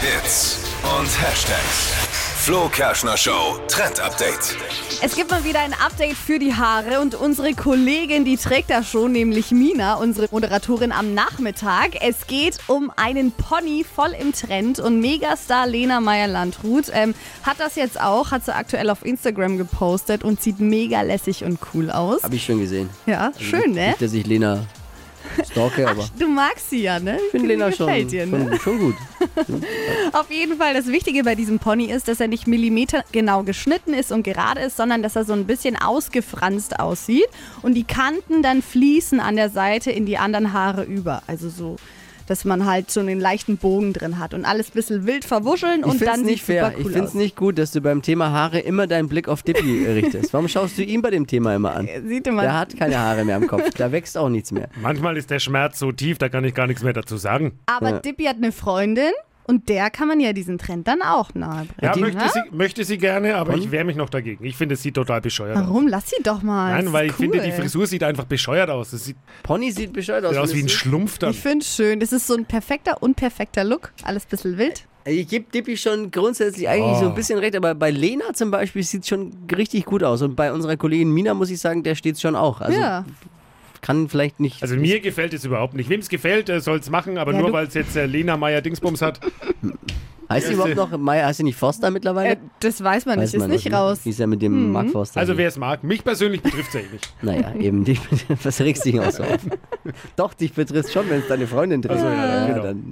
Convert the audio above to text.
Hits und Hashtags. Flo Kerschner Show Trend Update. Es gibt mal wieder ein Update für die Haare und unsere Kollegin, die trägt das schon, nämlich Mina, unsere Moderatorin am Nachmittag. Es geht um einen Pony voll im Trend und Megastar Lena Meyer-Landrut ähm, hat das jetzt auch, hat sie aktuell auf Instagram gepostet und sieht mega lässig und cool aus. Habe ich schon gesehen. Ja, schön, ne? Nicht, dass ich Lena stalke, aber Du magst sie ja, ne? ich finde Lena schon, dir, ne? schon, schon gut. Auf jeden Fall, das Wichtige bei diesem Pony ist, dass er nicht millimetergenau geschnitten ist und gerade ist, sondern dass er so ein bisschen ausgefranst aussieht und die Kanten dann fließen an der Seite in die anderen Haare über. Also so, dass man halt so einen leichten Bogen drin hat und alles ein bisschen wild verwuscheln Ich und finde es dann nicht sieht fair. super ich cool finde es nicht gut, dass du beim Thema Haare immer deinen Blick auf Dippy richtest. Warum schaust du ihn bei dem Thema immer an? Sieht Der immer, hat keine Haare mehr am Kopf. Da wächst auch nichts mehr. Manchmal ist der Schmerz so tief, da kann ich gar nichts mehr dazu sagen. aber Ja. Dippy hat eine Freundin und der kann man ja diesen Trend dann auch nahe Ja, bringen. möchte sie, möchte sie gerne, aber ich wehre mich noch dagegen. Ich finde, es sieht total bescheuert aus. Warum? Lass sie doch mal. Nein, weil ich finde, die cool. Frisur sieht einfach bescheuert aus. Es sieht Pony sieht bescheuert aus. aus wie ein? Schlumpf dann. Ich finde es schön. Das ist so ein perfekter, unperfekter Look. Alles ein bisschen wild. Ich gebe Dippy schon grundsätzlich eigentlich Oh. so ein bisschen recht, aber bei Lena zum Beispiel sieht es schon richtig gut aus. Und bei unserer Kollegin Mina muss ich sagen, der steht schon auch. Also ja. Kann vielleicht nicht. Also mir gefällt es überhaupt nicht. Wem es gefällt, soll es machen, aber Ja, nur weil es jetzt äh, Lena Meyer Dingsbums hat. heißt sie überhaupt noch Maya? Heißt sie nicht Forster mittlerweile? Äh, das weiß man Weiß nicht, ist man nicht noch, ne? raus. Die ist ja mit dem Mark Forster. Also wer es mag, mich persönlich betrifft es ja eh nicht. Naja, eben, die, was regst du dich auch so auf? Doch, dich betrifft schon, wenn es deine Freundin trifft. Also, ja, ja, genau. dann,